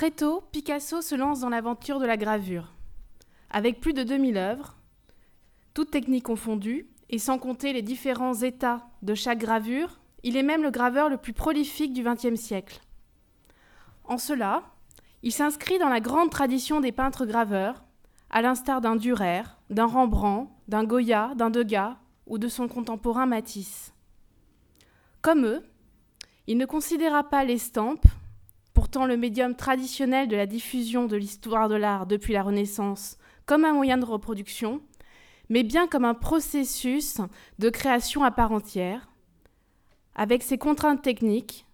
Très tôt, Picasso se lance dans l'aventure de la gravure. Avec plus de 2000 œuvres, toutes techniques confondues, et sans compter les différents états de chaque gravure, il est même le graveur le plus prolifique du XXe siècle. En cela, il s'inscrit dans la grande tradition des peintres graveurs, à l'instar d'un Dürer, d'un Rembrandt, d'un Goya, d'un Degas ou de son contemporain Matisse. Comme eux, il ne considéra pas l'estampe, pourtant le médium traditionnel de la diffusion de l'histoire de l'art depuis la Renaissance, comme un moyen de reproduction, mais bien comme un processus de création à part entière, avec ses contraintes techniques,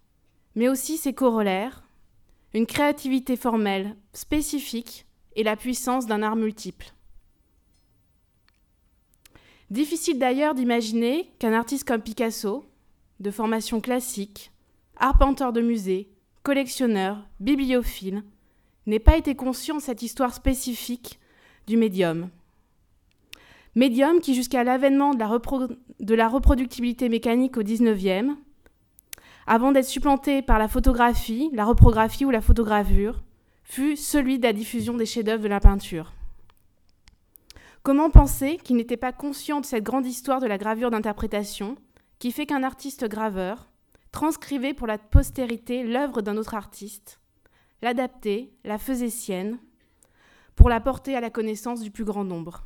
mais aussi ses corollaires, une créativité formelle spécifique et la puissance d'un art multiple. Difficile d'ailleurs d'imaginer qu'un artiste comme Picasso, de formation classique, arpenteur de musée, collectionneur, bibliophile, n'ait pas été conscient de cette histoire spécifique du médium. Médium qui, jusqu'à l'avènement de, la reproductibilité mécanique au XIXe, avant d'être supplanté par la photographie, la reprographie ou la photogravure, fut celui de la diffusion des chefs-d'œuvre de la peinture. Comment penser qu'il n'était pas conscient de cette grande histoire de la gravure d'interprétation qui fait qu'un artiste graveur transcrivait pour la postérité l'œuvre d'un autre artiste, l'adaptait, la faisait sienne, pour la porter à la connaissance du plus grand nombre.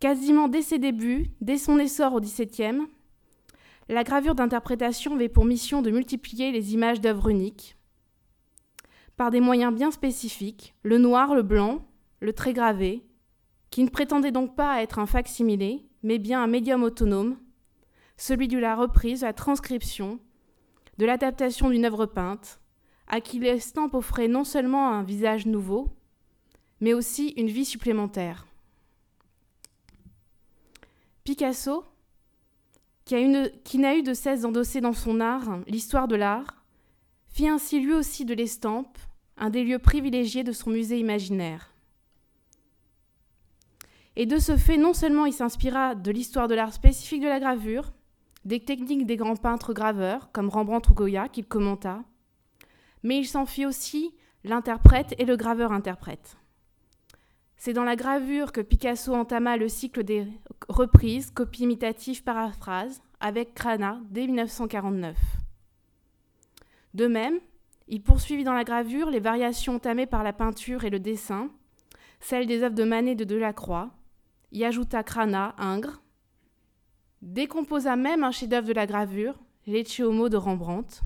Quasiment dès ses débuts, dès son essor au XVIIe, la gravure d'interprétation avait pour mission de multiplier les images d'œuvres uniques par des moyens bien spécifiques, le noir, le blanc, le trait gravé, qui ne prétendait donc pas être un fac-similé, mais bien un médium autonome, celui de la reprise, de la transcription, de l'adaptation d'une œuvre peinte, à qui l'estampe offrait non seulement un visage nouveau, mais aussi une vie supplémentaire. Picasso, qui, n'a eu de cesse d'endosser dans son art l'histoire de l'art, fit ainsi lui aussi de l'estampe un des lieux privilégiés de son musée imaginaire. Et de ce fait, non seulement il s'inspira de l'histoire de l'art spécifique de la gravure, des techniques des grands peintres graveurs comme Rembrandt ou Goya qu'il commenta, mais il s'en fit aussi l'interprète et le graveur-interprète. C'est dans la gravure que Picasso entama le cycle des reprises, copies imitatives, paraphrases, avec Crana dès 1949. De même, il poursuivit dans la gravure les variations entamées par la peinture et le dessin, celles des œuvres de Manet et de Delacroix, y ajouta Crana, Ingres, décomposa même un chef-d'œuvre de la gravure, Lecce de Rembrandt.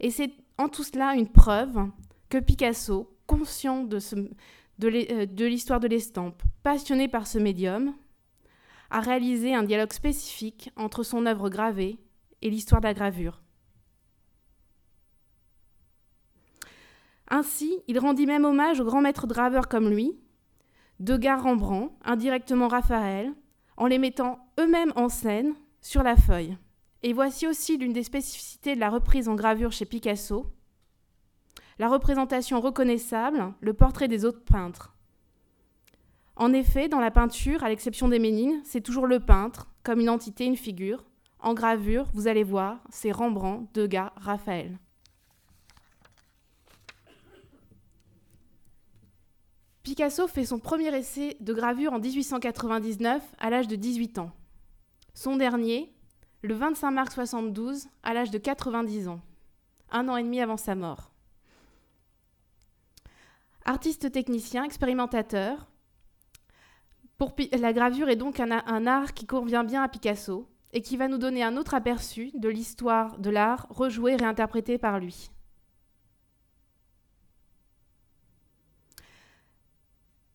Et c'est en tout cela une preuve que Picasso, conscient euh, de, l'histoire de l'estampe, passionné par ce médium, a réalisé un dialogue spécifique entre son œuvre gravée et l'histoire de la gravure. Ainsi, il rendit même hommage aux grands maîtres graveurs comme lui, Degas Rembrandt, indirectement Raphaël, en les mettant eux-mêmes en scène sur la feuille. Et voici aussi l'une des spécificités de la reprise en gravure chez Picasso, la représentation reconnaissable, le portrait des autres peintres. En effet, dans la peinture, à l'exception des Ménines, c'est toujours le peintre, comme une entité, une figure. En gravure, vous allez voir, c'est Rembrandt, Degas, Raphaël. Picasso fait son premier essai de gravure en 1899 à l'âge de 18 ans. Son dernier, le 25 mars 72, à l'âge de 90 ans, un an et demi avant sa mort. Artiste technicien, expérimentateur, la gravure est donc un, un, art qui convient bien à Picasso et qui va nous donner un autre aperçu de l'histoire de l'art rejoué et réinterprété par lui.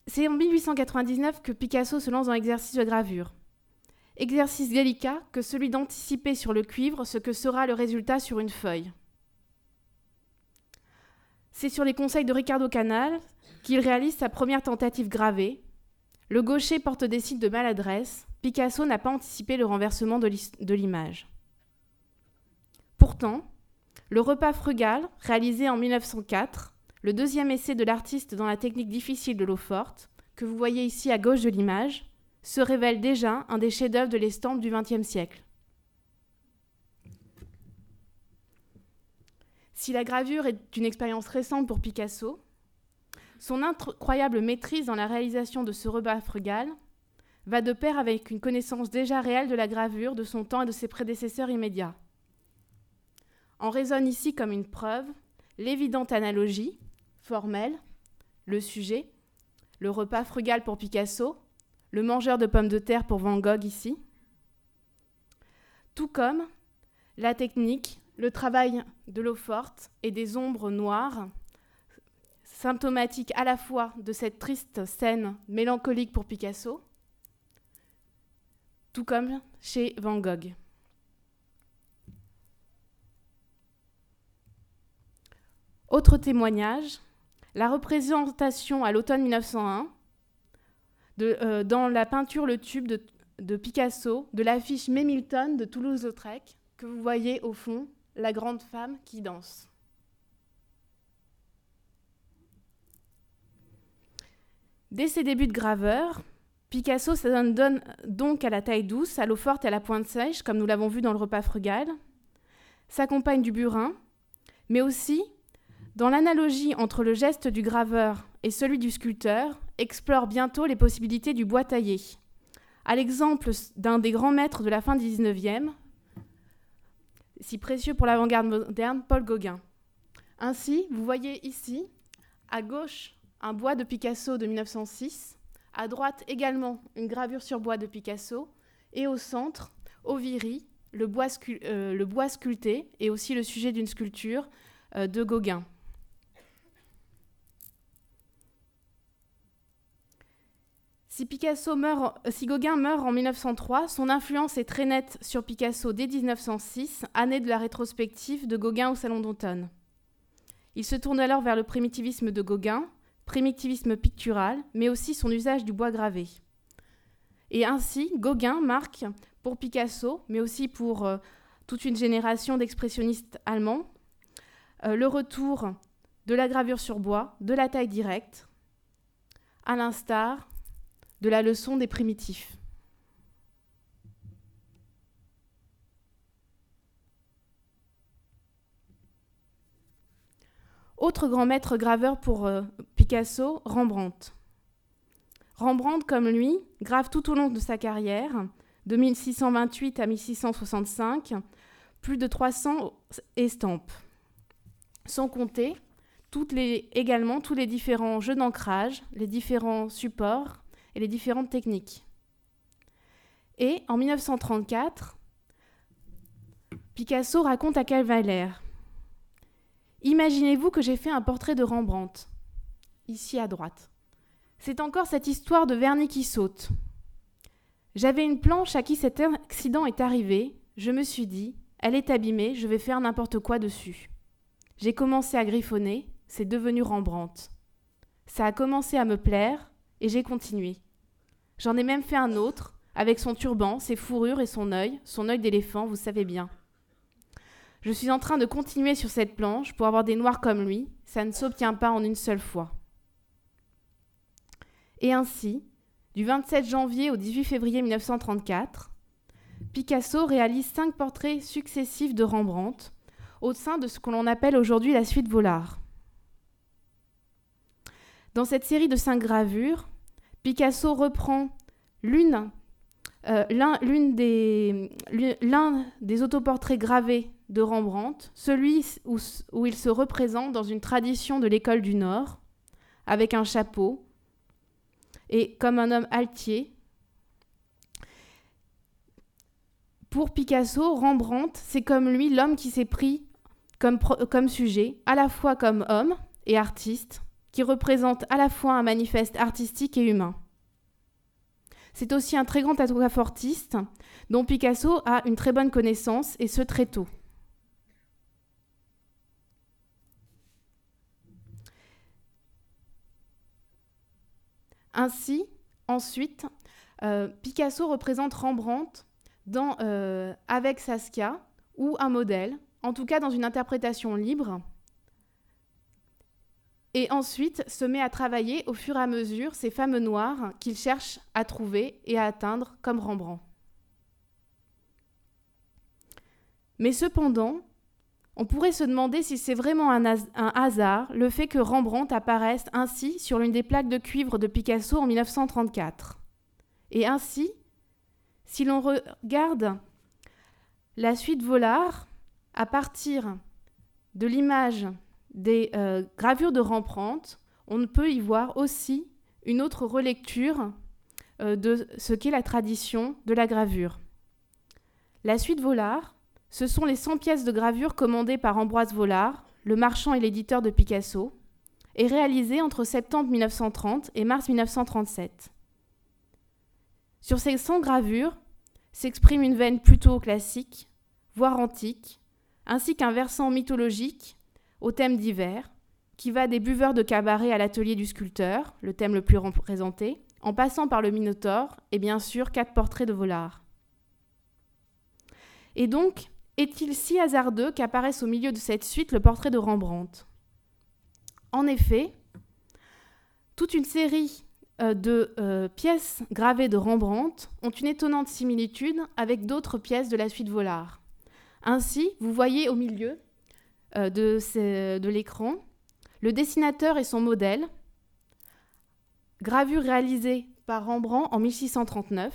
C'est en 1899 que Picasso se lance dans l'exercice de gravure. Exercice délicat que celui d'anticiper sur le cuivre ce que sera le résultat sur une feuille. C'est sur les conseils de Ricardo Canal qu'il réalise sa première tentative gravée. Le gaucher porte des signes de maladresse. Picasso n'a pas anticipé le renversement de l'image. Pourtant, le repas frugal, réalisé en 1904, le deuxième essai de l'artiste dans la technique difficile de l'eau forte, que vous voyez ici à gauche de l'image, se révèle déjà un des chefs-d'œuvre de l'estampe du XXe siècle. Si la gravure est une expérience récente pour Picasso, son incroyable maîtrise dans la réalisation de ce repas frugal va de pair avec une connaissance déjà réelle de la gravure, de son temps et de ses prédécesseurs immédiats. En résonne ici comme une preuve l'évidente analogie formelle, le sujet, le repas frugal pour Picasso, le mangeur de pommes de terre pour Van Gogh ici, tout comme la technique, le travail de l'eau forte et des ombres noires, symptomatiques à la fois de cette triste scène mélancolique pour Picasso, tout comme chez Van Gogh. Autre témoignage, la représentation à l'automne 1901 euh, dans la peinture Le Tube de, Picasso de l'affiche Memilton de Toulouse-Lautrec que vous voyez au fond, la grande femme qui danse. Dès ses débuts de graveur, Picasso s'adonne donc à la taille douce, à l'eau forte et à la pointe sèche, comme nous l'avons vu dans le repas frugal, s'accompagne du burin, mais aussi dans l'analogie entre le geste du graveur et celui du sculpteur, explore bientôt les possibilités du bois taillé. À l'exemple d'un des grands maîtres de la fin du XIXe, si précieux pour l'avant-garde moderne, Paul Gauguin. Ainsi, vous voyez ici, à gauche, un bois de Picasso de 1906, à droite également une gravure sur bois de Picasso, et au centre, Oviri, le bois, euh, le bois sculpté, et aussi le sujet d'une sculpture euh, de Gauguin. Si, Picasso meurt, Gauguin meurt en 1903, son influence est très nette sur Picasso dès 1906, année de la rétrospective de Gauguin au Salon d'automne. Il se tourne alors vers le primitivisme de Gauguin, primitivisme pictural, mais aussi son usage du bois gravé. Et ainsi, Gauguin marque pour Picasso, mais aussi pour euh, toute une génération d'expressionnistes allemands, euh, le retour de la gravure sur bois, de la taille directe, à l'instar de la leçon des primitifs. Autre grand maître graveur pour euh, Picasso, Rembrandt. Rembrandt, comme lui, grave tout au long de sa carrière, de 1628 à 1665, plus de 300 estampes. Sans compter également tous les différents jeux d'ancrage, les différents supports les différentes techniques. Et en 1934, Picasso raconte à Calvaler Imaginez-vous que j'ai fait un portrait de Rembrandt, ici à droite. C'est encore cette histoire de vernis qui saute. J'avais une planche à qui cet accident est arrivé. Je me suis dit, elle est abîmée, je vais faire n'importe quoi dessus. J'ai commencé à griffonner, c'est devenu Rembrandt. Ça a commencé à me plaire et j'ai continué. J'en ai même fait un autre, avec son turban, ses fourrures et son œil, son œil d'éléphant, vous savez bien. Je suis en train de continuer sur cette planche pour avoir des noirs comme lui, ça ne s'obtient pas en une seule fois. Et ainsi, du 27 janvier au 18 février 1934, Picasso réalise cinq portraits successifs de Rembrandt au sein de ce que l'on appelle aujourd'hui la suite Vollard. Dans cette série de cinq gravures, Picasso reprend euh, l'un des, autoportraits gravés de Rembrandt, celui où, il se représente dans une tradition de l'école du Nord, avec un chapeau, et comme un homme altier. Pour Picasso, Rembrandt, c'est comme lui l'homme qui s'est pris comme sujet, à la fois comme homme et artiste, qui représente à la fois un manifeste artistique et humain. C'est aussi un très grand aquafortiste dont Picasso a une très bonne connaissance, et ce très tôt. Ainsi, ensuite, euh, Picasso représente Rembrandt dans, euh, avec Saskia ou un modèle, en tout cas dans une interprétation libre, et ensuite se met à travailler au fur et à mesure ces femmes noires qu'il cherche à trouver et à atteindre comme Rembrandt. Mais cependant, On pourrait se demander si c'est vraiment un, hasard le fait que Rembrandt apparaisse ainsi sur l'une des plaques de cuivre de Picasso en 1934. Et ainsi, si l'on regarde la suite Volard à partir de l'image des euh, gravures de Rembrandt, on peut y voir aussi une autre relecture euh, de ce qu'est la tradition de la gravure. La suite Volard ce sont les 100 pièces de gravure commandées par Ambroise Vollard, le marchand et l'éditeur de Picasso, et réalisées entre septembre 1930 et mars 1937. Sur ces 100 gravures s'exprime une veine plutôt classique, voire antique, ainsi qu'un versant mythologique au thème divers, qui va des buveurs de cabaret à l'atelier du sculpteur, le thème le plus représenté, en passant par le Minotaure et bien sûr quatre portraits de Vollard. Et donc, est-il si hasardeux qu'apparaisse au milieu de cette suite le portrait de Rembrandt? En effet, toute une série euh, de euh, pièces gravées de Rembrandt ont une étonnante similitude avec d'autres pièces de la suite Vollard. Ainsi, vous voyez au milieu euh, de, l'écran. Le dessinateur et son modèle, gravure réalisée par Rembrandt en 1639,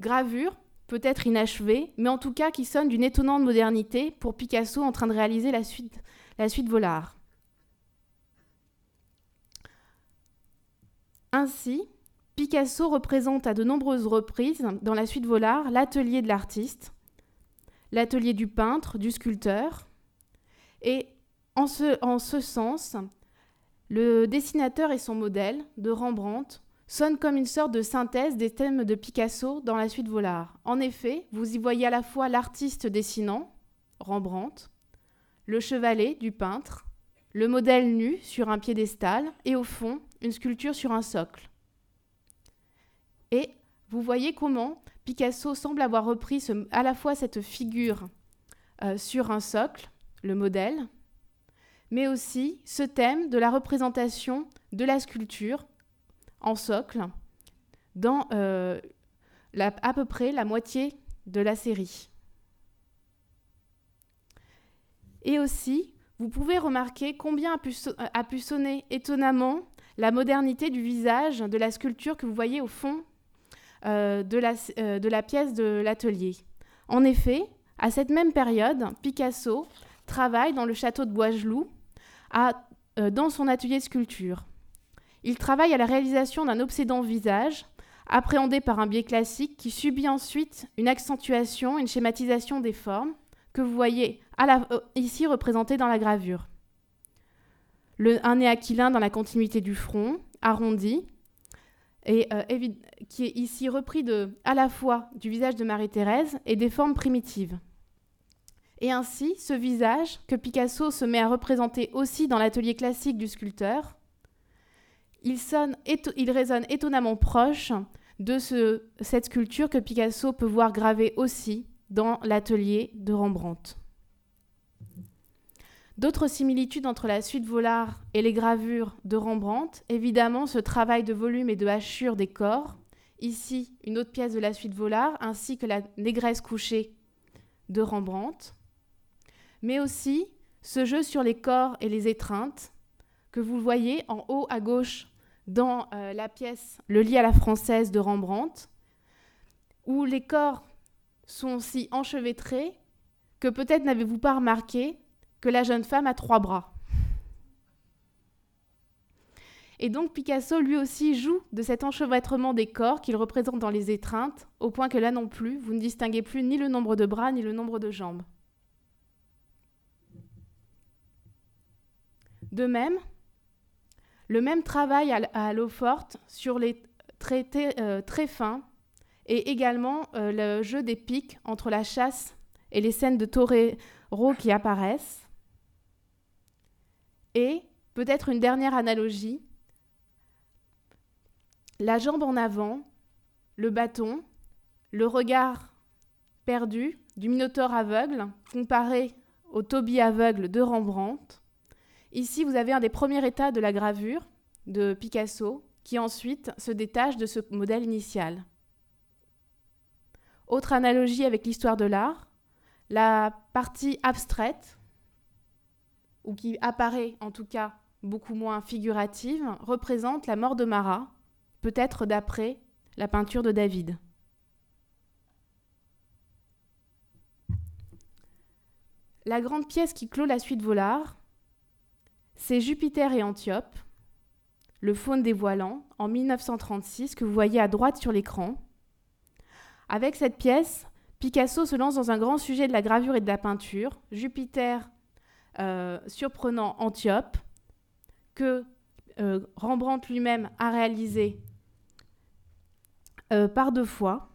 gravure peut-être inachevé, mais en tout cas qui sonne d'une étonnante modernité pour Picasso en train de réaliser la suite Volard. Ainsi, Picasso représente à de nombreuses reprises dans la suite Volard l'atelier de l'artiste, l'atelier du peintre, du sculpteur, et en ce, en ce sens, le dessinateur et son modèle de Rembrandt sonne comme une sorte de synthèse des thèmes de Picasso dans la suite Volard. En effet, vous y voyez à la fois l'artiste dessinant, Rembrandt, le chevalet du peintre, le modèle nu sur un piédestal et au fond, une sculpture sur un socle. Et vous voyez comment Picasso semble avoir repris à la fois cette figure euh, sur un socle, le modèle, mais aussi ce thème de la représentation de la sculpture en socle dans euh, à peu près la moitié de la série. Et aussi, vous pouvez remarquer combien a pu, pu, sonner étonnamment la modernité du visage de la sculpture que vous voyez au fond euh, euh, de, la, pièce de l'atelier. En effet, à cette même période, Picasso travaille dans le château de Boisgelou, à, dans son atelier de sculpture. Il travaille à la réalisation d'un obsédant visage, appréhendé par un biais classique qui subit ensuite une accentuation, une schématisation des formes que vous voyez euh, ici représentées dans la gravure. Un nez aquilin dans la continuité du front, arrondi, euh, qui est ici repris à la fois du visage de Marie-Thérèse et des formes primitives. Et ainsi, ce visage, que Picasso se met à représenter aussi dans l'atelier classique du sculpteur, il, sonne, il résonne étonnamment proche de ce, cette sculpture que Picasso peut voir gravée aussi dans l'atelier de Rembrandt. D'autres similitudes entre la suite Volard et les gravures de Rembrandt, évidemment ce travail de volume et de hachure des corps, ici une autre pièce de la suite Volard, ainsi que la négresse couchée de Rembrandt, mais aussi ce jeu sur les corps et les étreintes que vous voyez en haut à gauche dans euh, la pièce Le lit à la française de Rembrandt, où les corps sont si enchevêtrés que peut-être n'avez-vous pas remarqué que la jeune femme a trois bras. Et donc Picasso lui aussi joue de cet enchevêtrement des corps qu'il représente dans les étreintes, au point que là non plus, vous ne distinguez plus ni le nombre de bras ni le nombre de jambes. De même, le même travail à, l'eau forte sur les traits euh, très fins et également euh, le jeu des pics entre la chasse et les scènes de torero qui apparaissent. Et peut-être une dernière analogie, la jambe en avant, le bâton, le regard perdu du minotaure aveugle comparé au Toby aveugle de Rembrandt, Ici, vous avez un des premiers états de la gravure de Picasso qui ensuite se détache de ce modèle initial. Autre analogie avec l'histoire de l'art, la partie abstraite ou qui apparaît en tout cas beaucoup moins figurative, représente la mort de Marat, peut-être d'après la peinture de David. La grande pièce qui clôt la suite Volard, c'est Jupiter et Antiope, le faune dévoilant, en 1936, que vous voyez à droite sur l'écran. Avec cette pièce, Picasso se lance dans un grand sujet de la gravure et de la peinture, Jupiter euh, surprenant Antiope, que euh, Rembrandt lui-même a réalisé euh, par deux fois.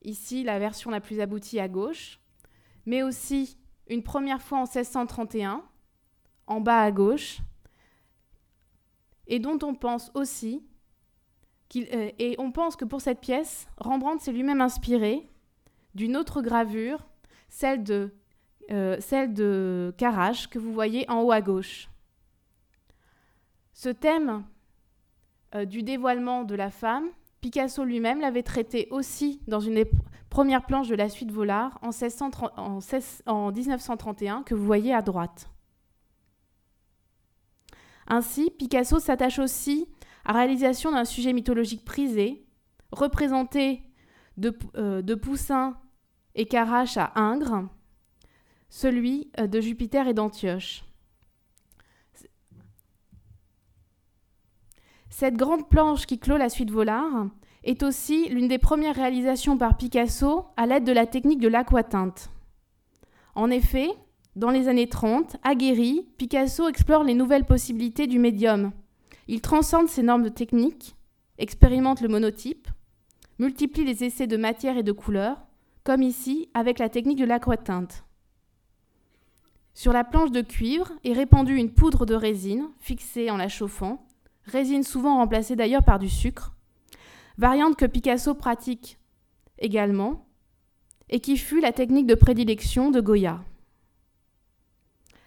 Ici, la version la plus aboutie à gauche, mais aussi une première fois en 1631, en bas à gauche, et dont on pense aussi euh, on pense que pour cette pièce, Rembrandt s'est lui-même inspiré d'une autre gravure, celle de, euh, Carache, que vous voyez en haut à gauche. Ce thème euh, du dévoilement de la femme, Picasso lui-même l'avait traité aussi dans une des premières planches de la suite Volard en, en 1931, que vous voyez à droite. Ainsi, Picasso s'attache aussi à réalisation d'un sujet mythologique prisé, représenté de, euh, Poussin et Carache à Ingres, celui euh, de Jupiter et d'Antioche. Cette grande planche qui clôt la suite Volard est aussi l'une des premières réalisations par Picasso à l'aide de la technique de l'aquatinte. En effet, dans les années 30, aguerri, Picasso explore les nouvelles possibilités du médium. Il transcende ses normes techniques, expérimente le monotype, multiplie les essais de matière et de couleur, comme ici avec la technique de l'aquatinte. Sur la planche de cuivre est répandue une poudre de résine fixée en la chauffant, résine souvent remplacée d'ailleurs par du sucre, variante que Picasso pratique également, et qui fut la technique de prédilection de Goya.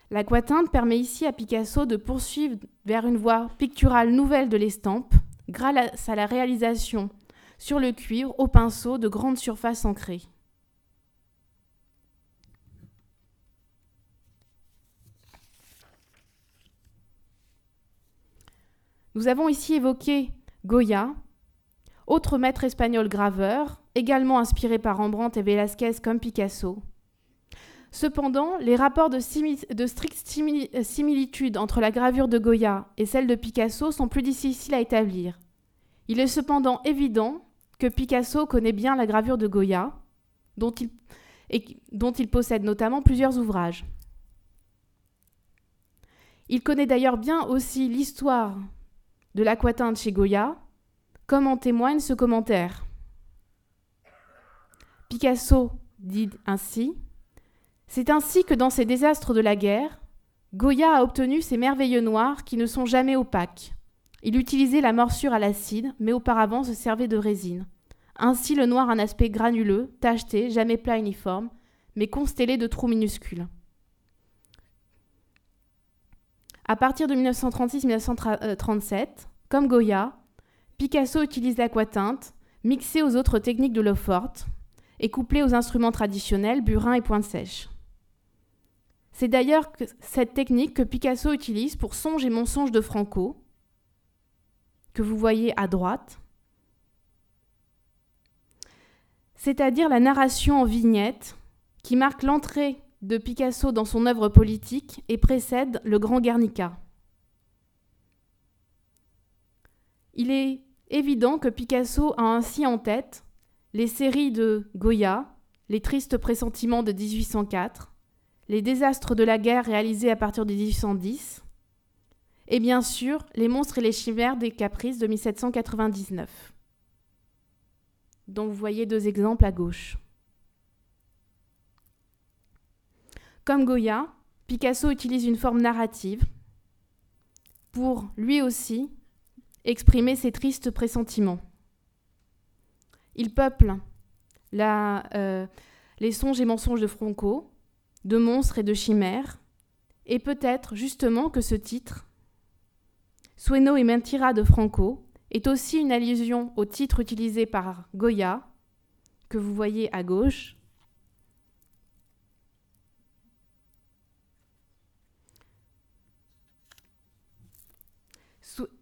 L'aquatinte permet ici à Picasso de poursuivre vers une voie picturale nouvelle de l'estampe, grâce à la réalisation sur le cuivre au pinceau de grandes surfaces ancrées. Nous avons ici évoqué Goya, autre maître espagnol graveur, également inspiré par Rembrandt et Velázquez comme Picasso. Cependant, les rapports de, stricte euh, similitude entre la gravure de Goya et celle de Picasso sont plus difficiles à établir. Il est cependant évident que Picasso connaît bien la gravure de Goya, dont il, et dont il possède notamment plusieurs ouvrages. Il connaît d'ailleurs bien aussi l'histoire de l'aquatinte chez Goya, comme en témoigne ce commentaire. Picasso dit ainsi c'est ainsi que dans ces désastres de la guerre, Goya a obtenu ces merveilleux noirs qui ne sont jamais opaques. Il utilisait la morsure à l'acide, mais auparavant se servait de résine. Ainsi le noir a un aspect granuleux, tacheté, jamais plat uniforme, mais constellé de trous minuscules. À partir de 1936-1937, comme Goya, Picasso utilise l'aquatinte, mixée aux autres techniques de l'eau forte, et couplée aux instruments traditionnels, burin et pointe sèche. C'est d'ailleurs cette technique que Picasso utilise pour Songe et mensonge de Franco, que vous voyez à droite, c'est-à-dire la narration en vignette qui marque l'entrée de Picasso dans son œuvre politique et précède le grand Guernica. Il est évident que Picasso a ainsi en tête les séries de Goya, Les tristes pressentiments de 1804, les désastres de la guerre réalisés à partir de 1810, et bien sûr Les monstres et les chimères des caprices de 1799, dont vous voyez deux exemples à gauche. Comme Goya, Picasso utilise une forme narrative pour, lui aussi, exprimer ses tristes pressentiments. Il peuple euh, les songes et mensonges de Franco, de monstres et de chimères, et peut-être justement que ce titre, Sueno et Mentira de Franco, est aussi une allusion au titre utilisé par Goya, que vous voyez à gauche,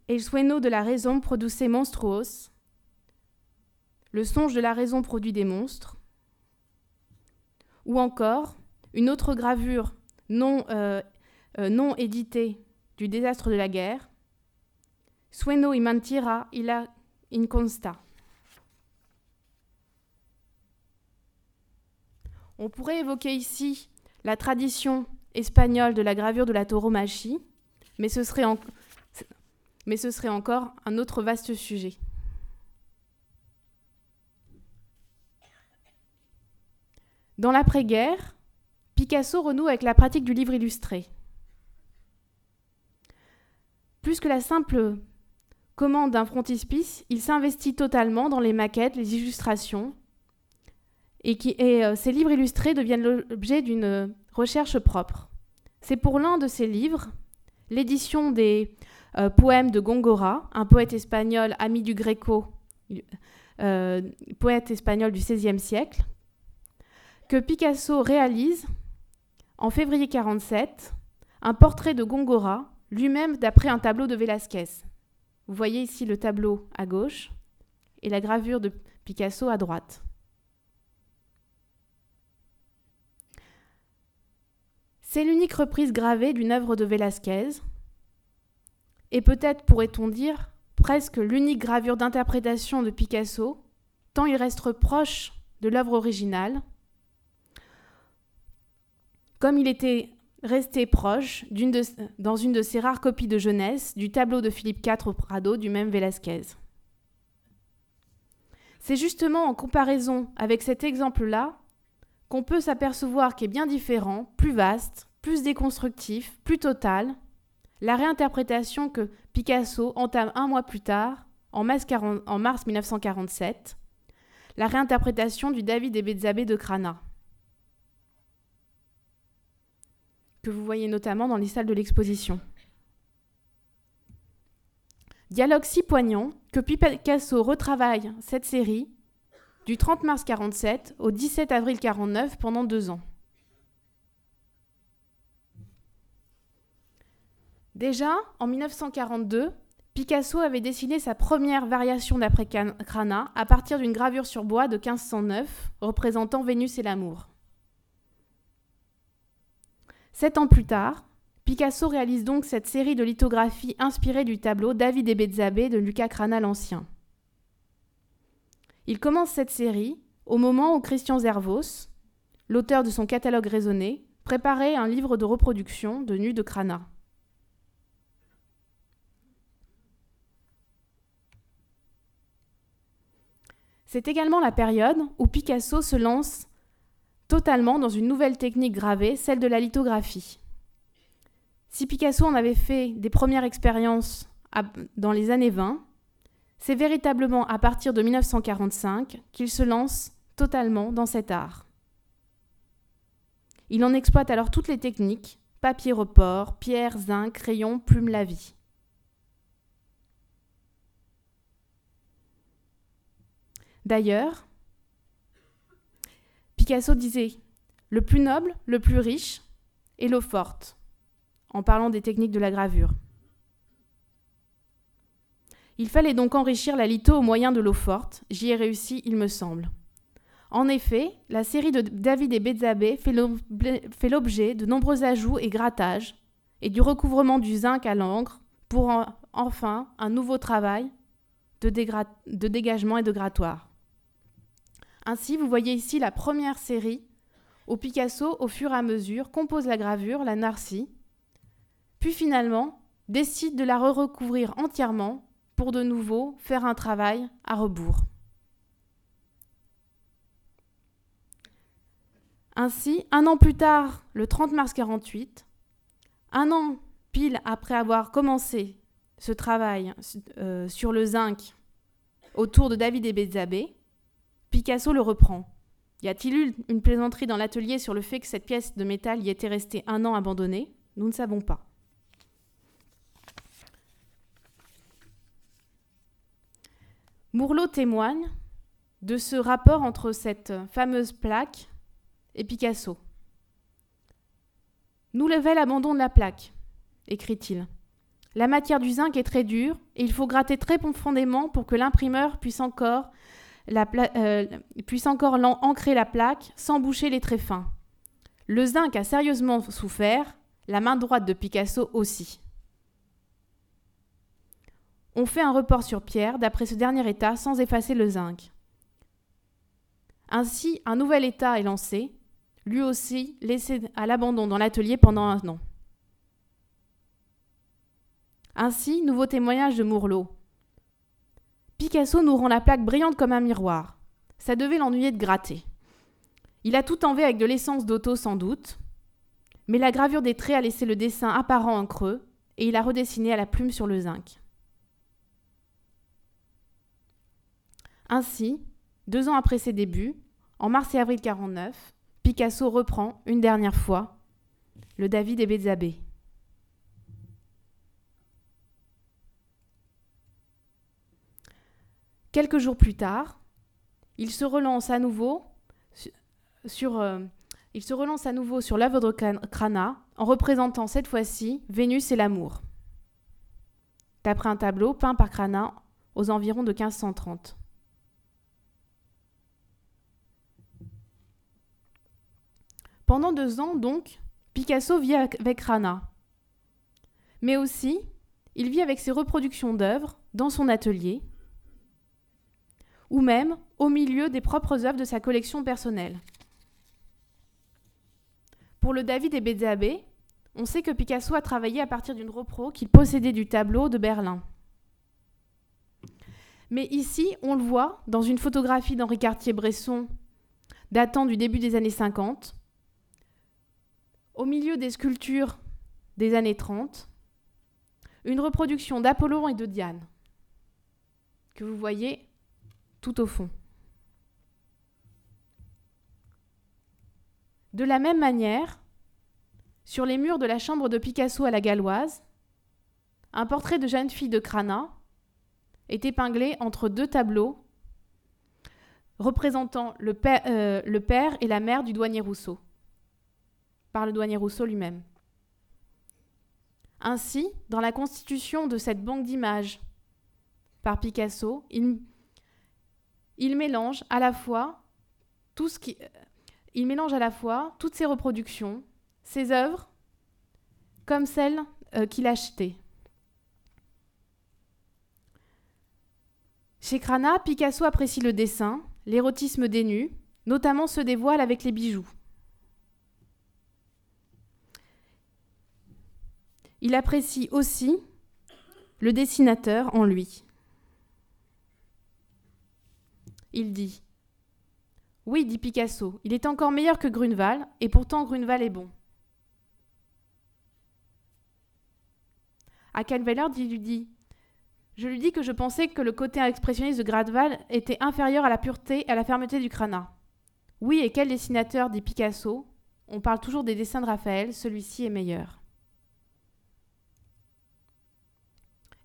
El sueno de la raison produce monstruos. Le songe de la raison produit des monstres. Ou encore, une autre gravure non, euh, euh, non éditée du désastre de la guerre. Sueno y mentira y la inconsta. On pourrait évoquer ici la tradition espagnole de la gravure de la tauromachie, mais ce serait encore un autre vaste sujet. Dans l'après-guerre, Picasso renoue avec la pratique du livre illustré. Plus que la simple commande d'un frontispice, il s'investit totalement dans les maquettes, les illustrations, et, qui, euh, ces livres illustrés deviennent l'objet d'une recherche propre. C'est pour l'un de ces livres, l'édition des euh, poèmes de Gongora, un poète espagnol ami du Gréco, euh, poète espagnol du XVIe siècle, que Picasso réalise en février 1947 un portrait de Gongora, lui-même d'après un tableau de Velázquez. Vous voyez ici le tableau à gauche et la gravure de Picasso à droite. C'est l'unique reprise gravée d'une œuvre de Velázquez, et peut-être pourrait-on dire presque l'unique gravure d'interprétation de Picasso, tant il reste proche de l'œuvre originale, comme il était resté proche dans une de ses rares copies de jeunesse du tableau de Philippe IV au Prado du même Velázquez. C'est justement en comparaison avec cet exemple-là qu'on peut s'apercevoir qu'il est bien différent, plus vaste, plus déconstructif, plus total, la réinterprétation que Picasso entame un mois plus tard, en mars, 1947, la réinterprétation du David et Bézabé de Crana, que vous voyez notamment dans les salles de l'exposition. Dialogue si poignant que Picasso retravaille cette série du 30 mars 47 au 17 avril 49 pendant deux ans. Déjà, en 1942, Picasso avait dessiné sa première variation d'après Crana à partir d'une gravure sur bois de 1509 représentant Vénus et l'amour. Sept ans plus tard, Picasso réalise donc cette série de lithographies inspirées du tableau David et Bézabé de Lucas Crana l'Ancien. Il commence cette série au moment où Christian Zervos, l'auteur de son catalogue raisonné, préparait un livre de reproduction de nus de Crana. C'est également la période où Picasso se lance totalement dans une nouvelle technique gravée, celle de la lithographie. Si Picasso en avait fait des premières expériences dans les années 20, c'est véritablement à partir de 1945 qu'il se lance totalement dans cet art. Il en exploite alors toutes les techniques, papier report, pierre, zinc, crayon, plume, la vie. D'ailleurs, Picasso disait le plus noble, le plus riche et l'eau forte, en parlant des techniques de la gravure. Il fallait donc enrichir la litho au moyen de l'eau forte. J'y ai réussi, il me semble. En effet, la série de David et Bézabé fait l'objet de nombreux ajouts et grattages, et du recouvrement du zinc à l'encre pour enfin un nouveau travail de, de dégagement et de grattoir. Ainsi, vous voyez ici la première série où Picasso, au fur et à mesure, compose la gravure, la narcie, puis finalement décide de la recouvrir entièrement pour de nouveau faire un travail à rebours. Ainsi, un an plus tard, le 30 mars 48, un an pile après avoir commencé ce travail euh, sur le zinc autour de David et Bézabé, Picasso le reprend. Y a-t-il eu une plaisanterie dans l'atelier sur le fait que cette pièce de métal y était restée un an abandonnée? Nous ne savons pas. Mourlot témoigne de ce rapport entre cette fameuse plaque et Picasso. Nous levait l'abandon de la plaque, écrit-il. La matière du zinc est très dure et il faut gratter très profondément pour que l'imprimeur puisse encore, euh, puisse encore ancrer la plaque sans boucher les traits fins. Le zinc a sérieusement souffert, la main droite de Picasso aussi. On fait un report sur pierre d'après ce dernier état sans effacer le zinc. Ainsi, un nouvel état est lancé, lui aussi laissé à l'abandon dans l'atelier pendant un an. Ainsi, nouveau témoignage de Mourlot. Picasso nous rend la plaque brillante comme un miroir. Ça devait l'ennuyer de gratter. Il a tout enlevé avec de l'essence d'auto sans doute, mais la gravure des traits a laissé le dessin apparent en creux et il a redessiné à la plume sur le zinc. Ainsi, deux ans après ses débuts, en mars et avril 49, Picasso reprend une dernière fois le David et Bézabé. Quelques jours plus tard, il se relance à nouveau sur, euh, il se relance à nouveau sur l'œuvre de Crana en représentant cette fois-ci Vénus et l'amour, d'après un tableau peint par Crana aux environs de 1530. Pendant deux ans, donc, Picasso vit avec Crana. Mais aussi, il vit avec ses reproductions d'œuvres dans son atelier, ou même au milieu des propres œuvres de sa collection personnelle. Pour le David et Bézabé, on sait que Picasso a travaillé à partir d'une repro qu'il possédait du tableau de Berlin. Mais ici, on le voit dans une photographie d'Henri Cartier-Bresson datant du début des années 50, au milieu des sculptures des années 30, une reproduction d'Apollon et de Diane, que vous voyez tout au fond. De la même manière, sur les murs de la chambre de Picasso à la Galloise, un portrait de jeune fille de Crana est épinglé entre deux tableaux représentant le père, euh, père et la mère du douanier Rousseau, par le douanier Rousseau lui-même. Ainsi, dans la constitution de cette banque d'images par Picasso, il, il mélange à la fois tout ce qui, il mélange à la fois toutes ses reproductions, ses œuvres, comme celles euh, qu'il achetait. Chez Crana, Picasso apprécie le dessin, l'érotisme des nus, notamment ceux des voiles avec les bijoux. Il apprécie aussi le dessinateur en lui. Il dit oui, dit Picasso, il est encore meilleur que Grunewald, et pourtant Grunewald est bon. Calveller lui dit Je lui dis que je pensais que le côté expressionniste de Grunewald était inférieur à la pureté et à la fermeté du Crana. Oui, et quel dessinateur, dit Picasso? On parle toujours des dessins de Raphaël, celui-ci est meilleur.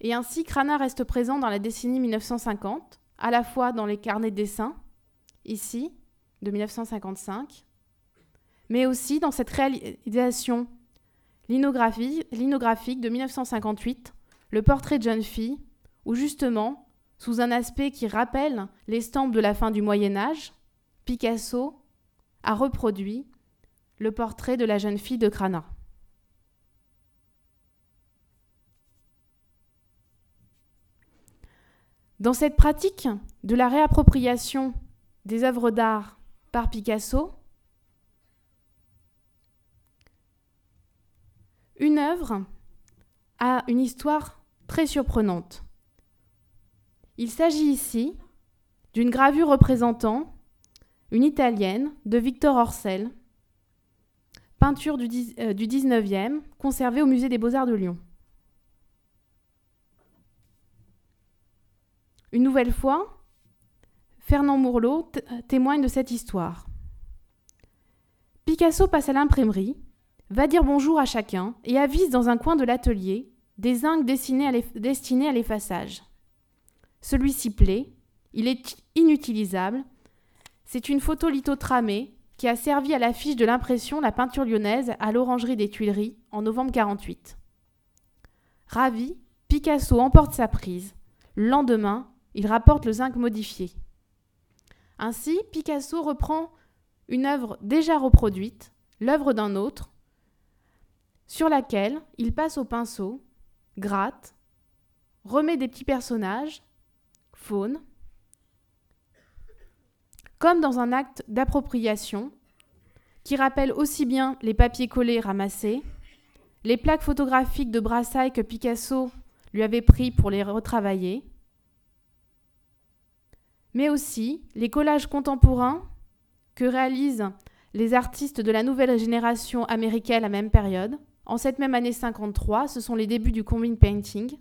Et ainsi, Crana reste présent dans la décennie 1950, à la fois dans les carnets de dessins, ici, de 1955, mais aussi dans cette réalisation linographique de 1958, le portrait de jeune fille, où justement, sous un aspect qui rappelle l'estampe de la fin du Moyen Âge, Picasso a reproduit le portrait de la jeune fille de Crana. Dans cette pratique de la réappropriation des œuvres d'art par Picasso. Une œuvre a une histoire très surprenante. Il s'agit ici d'une gravure représentant une italienne de Victor Orsel, peinture du, euh, du 19e, conservée au musée des beaux-arts de Lyon. Une nouvelle fois, Fernand Mourlot témoigne de cette histoire. Picasso passe à l'imprimerie, va dire bonjour à chacun et avise dans un coin de l'atelier des zincs destinés à l'effaçage. Celui-ci plaît, il est inutilisable. C'est une photo lithotramée qui a servi à l'affiche de l'impression La peinture lyonnaise à l'Orangerie des Tuileries en novembre 48. Ravi, Picasso emporte sa prise. Le lendemain, il rapporte le zinc modifié. Ainsi, Picasso reprend une œuvre déjà reproduite, l'œuvre d'un autre, sur laquelle il passe au pinceau, gratte, remet des petits personnages, faune, comme dans un acte d'appropriation qui rappelle aussi bien les papiers collés ramassés, les plaques photographiques de brassailles que Picasso lui avait pris pour les retravailler, mais aussi les collages contemporains que réalisent les artistes de la nouvelle génération américaine à la même période. En cette même année 53, ce sont les débuts du combine painting,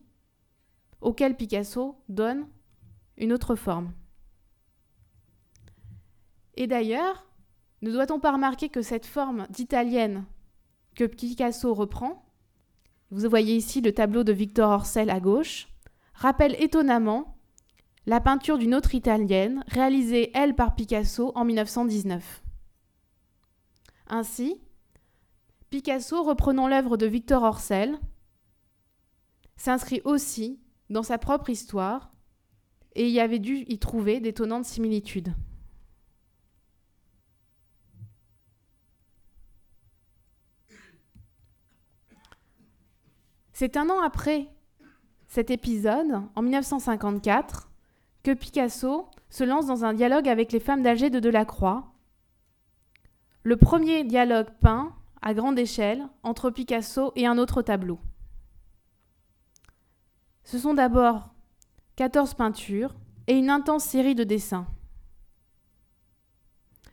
auquel Picasso donne une autre forme. Et d'ailleurs, ne doit-on pas remarquer que cette forme d'italienne que Picasso reprend, vous voyez ici le tableau de Victor Orcel à gauche, rappelle étonnamment la peinture d'une autre italienne, réalisée, elle, par Picasso en 1919. Ainsi, Picasso, reprenant l'œuvre de Victor Orcel, s'inscrit aussi dans sa propre histoire et y avait dû y trouver d'étonnantes similitudes. C'est un an après cet épisode, en 1954, que Picasso se lance dans un dialogue avec les femmes d'Alger de Delacroix. Le premier dialogue peint à grande échelle entre Picasso et un autre tableau. Ce sont d'abord 14 peintures et une intense série de dessins.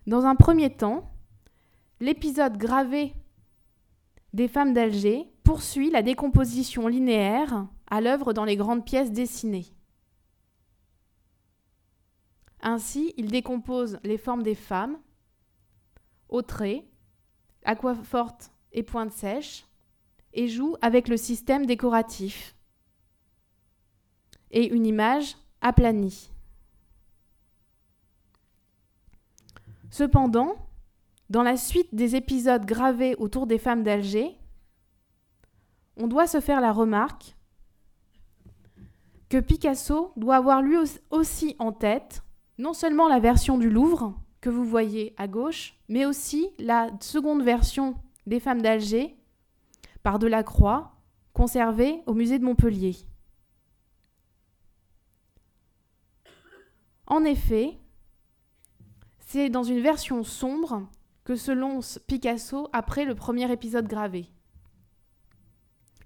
Dans un premier temps, l'épisode gravé des femmes d'Alger poursuit la décomposition linéaire à l'œuvre dans les grandes pièces dessinées. Ainsi, il décompose les formes des femmes au trait, aquaforte et pointe sèche, et joue avec le système décoratif et une image aplanie. Cependant, dans la suite des épisodes gravés autour des femmes d'Alger, on doit se faire la remarque que Picasso doit avoir lui aussi en tête non seulement la version du Louvre que vous voyez à gauche, mais aussi la seconde version des femmes d'Alger par Delacroix, conservée au musée de Montpellier. En effet, c'est dans une version sombre que se lance Picasso après le premier épisode gravé.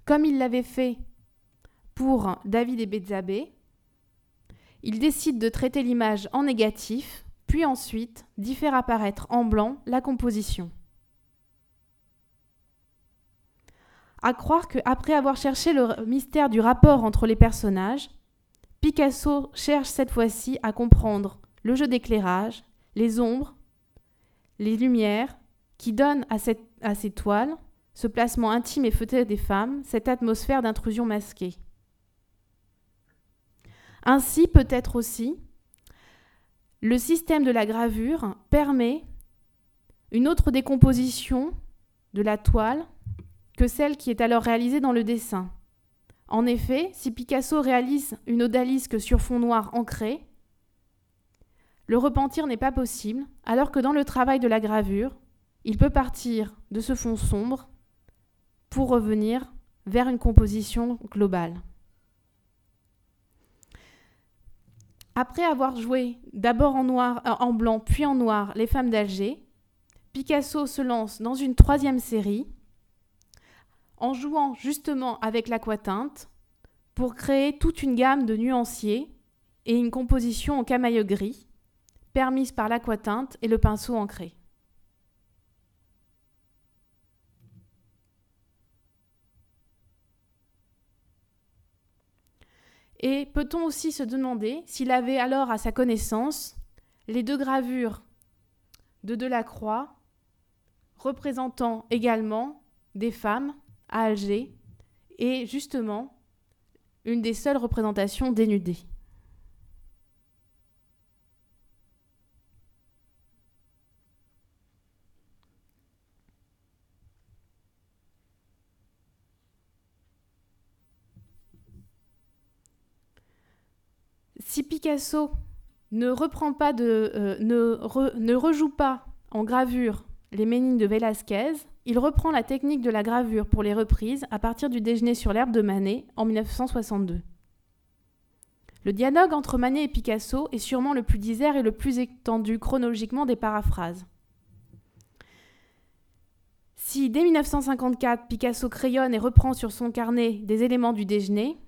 Comme il l'avait fait pour David et Bézabé, il décide de traiter l'image en négatif, puis ensuite d'y faire apparaître en blanc la composition. À croire qu'après avoir cherché le mystère du rapport entre les personnages, Picasso cherche cette fois-ci à comprendre le jeu d'éclairage, les ombres, les lumières qui donnent à, ces toiles ce placement intime et feutré des femmes, cette atmosphère d'intrusion masquée. Ainsi, peut-être aussi, le système de la gravure permet une autre décomposition de la toile que celle qui est alors réalisée dans le dessin. En effet, si Picasso réalise une odalisque sur fond noir ancré, le repentir n'est pas possible, alors que dans le travail de la gravure, il peut partir de ce fond sombre pour revenir vers une composition globale. Après avoir joué d'abord en, euh, en blanc puis en noir Les femmes d'Alger, Picasso se lance dans une troisième série en jouant justement avec l'aquatinte pour créer toute une gamme de nuanciers et une composition en camaïeu gris permise par l'aquatinte et le pinceau ancré. Et peut-on aussi se demander s'il avait alors à sa connaissance les deux gravures de Delacroix représentant également des femmes à Alger et justement une des seules représentations dénudées? Si Picasso ne reprend pas euh, ne, ne rejoue pas en gravure les Ménines de Velázquez, il reprend la technique de la gravure pour les reprises à partir du déjeuner sur l'herbe de Manet en 1962. Le dialogue entre Manet et Picasso est sûrement le plus disert et le plus étendu chronologiquement des paraphrases. Si dès 1954 Picasso crayonne et reprend sur son carnet des éléments du déjeuner,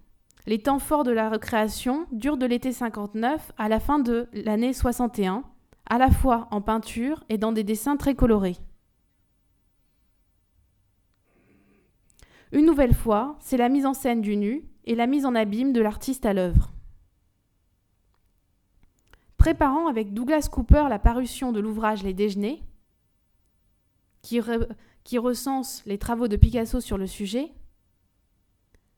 les temps forts de la recréation durent de l'été 59 à la fin de l'année 61, à la fois en peinture et dans des dessins très colorés. Une nouvelle fois, c'est la mise en scène du nu et la mise en abîme de l'artiste à l'œuvre. Préparant avec Douglas Cooper la parution de l'ouvrage Les Déjeuners, qui, qui recense les travaux de Picasso sur le sujet,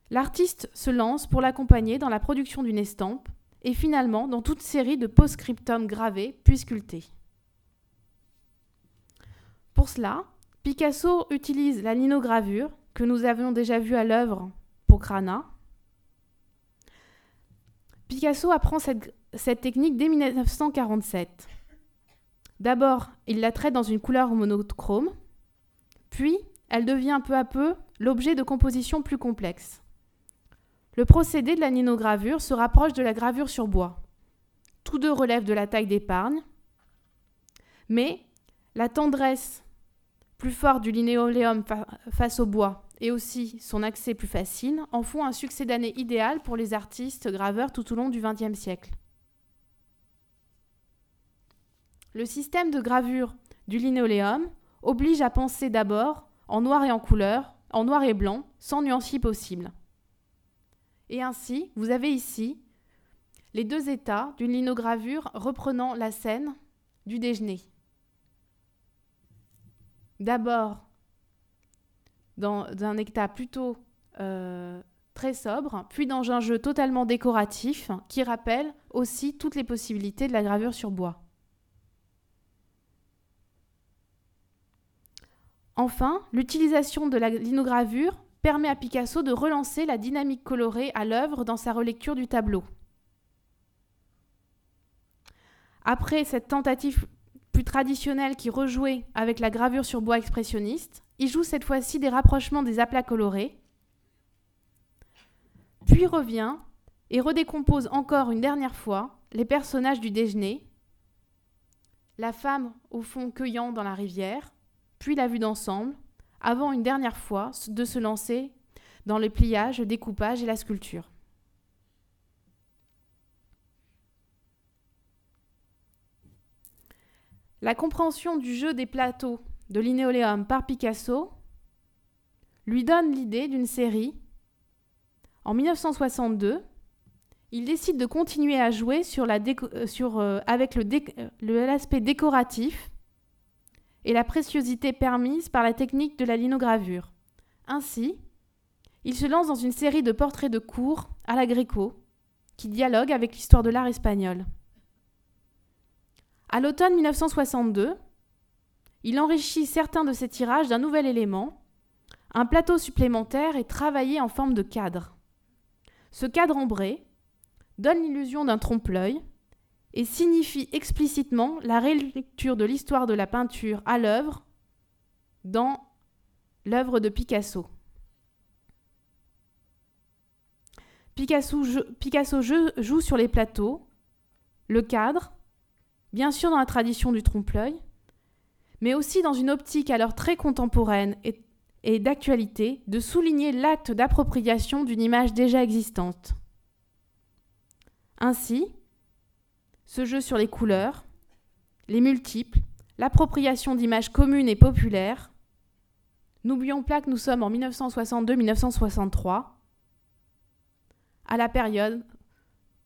l'artiste se lance pour l'accompagner dans la production d'une estampe et finalement dans toute série de post-scriptum gravés puis sculptés. Pour cela, Picasso utilise la linogravure que nous avions déjà vue à l'œuvre pour Crana. Picasso apprend cette, cette technique dès 1947. D'abord, il la traite dans une couleur monochrome, puis elle devient peu à peu l'objet de compositions plus complexes. Le procédé de la ninogravure se rapproche de la gravure sur bois. Tous deux relèvent de la taille d'épargne, mais la tendresse plus forte du linéoléum face au bois et aussi son accès plus facile en font un succès d'année idéal pour les artistes graveurs tout au long du XXe siècle. Le système de gravure du linéoléum oblige à penser d'abord en noir et en couleur, en noir et blanc, sans nuances possible. Et ainsi, vous avez ici les deux états d'une linogravure reprenant la scène du déjeuner. D'abord, dans un état plutôt euh, très sobre, puis dans un jeu totalement décoratif qui rappelle aussi toutes les possibilités de la gravure sur bois. Enfin, l'utilisation de la linogravure permet à Picasso de relancer la dynamique colorée à l'œuvre dans sa relecture du tableau. Après cette tentative plus traditionnelle qui rejouait avec la gravure sur bois expressionniste, il joue cette fois-ci des rapprochements des aplats colorés, puis revient et redécompose encore une dernière fois les personnages du déjeuner, la femme au fond cueillant dans la rivière, puis la vue d'ensemble, avant une dernière fois de se lancer dans le pliage, le découpage et la sculpture. La compréhension du jeu des plateaux de linéoléum par Picasso lui donne l'idée d'une série. En 1962, il décide de continuer à jouer sur la euh, sur, euh, avec euh, l'aspect décoratif et la préciosité permise par la technique de la linogravure. Ainsi, il se lance dans une série de portraits de cour à la gréco, qui dialoguent avec l'histoire de l'art espagnol. À l'automne 1962, il enrichit certains de ses tirages d'un nouvel élément, un plateau supplémentaire et travaillé en forme de cadre. Ce cadre ombré donne l'illusion d'un trompe-l'œil et signifie explicitement la relecture de l'histoire de la peinture à l'œuvre dans l'œuvre de Picasso. Picasso, joue sur les plateaux, le cadre, bien sûr dans la tradition du trompe-l'œil, mais aussi dans une optique alors très contemporaine et d'actualité de souligner l'acte d'appropriation d'une image déjà existante. Ainsi, ce jeu sur les couleurs, les multiples, l'appropriation d'images communes et populaires. N'oublions pas que nous sommes en 1962-1963, à la période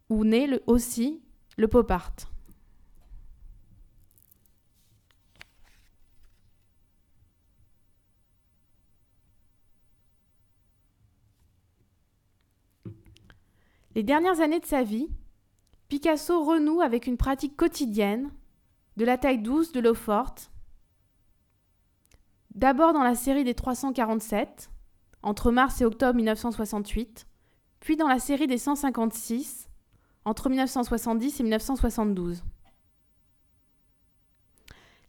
où naît aussi le pop art. Les dernières années de sa vie Picasso renoue avec une pratique quotidienne de la taille douce de l'eau forte. D'abord dans la série des 347, entre mars et octobre 1968, puis dans la série des 156, entre 1970 et 1972.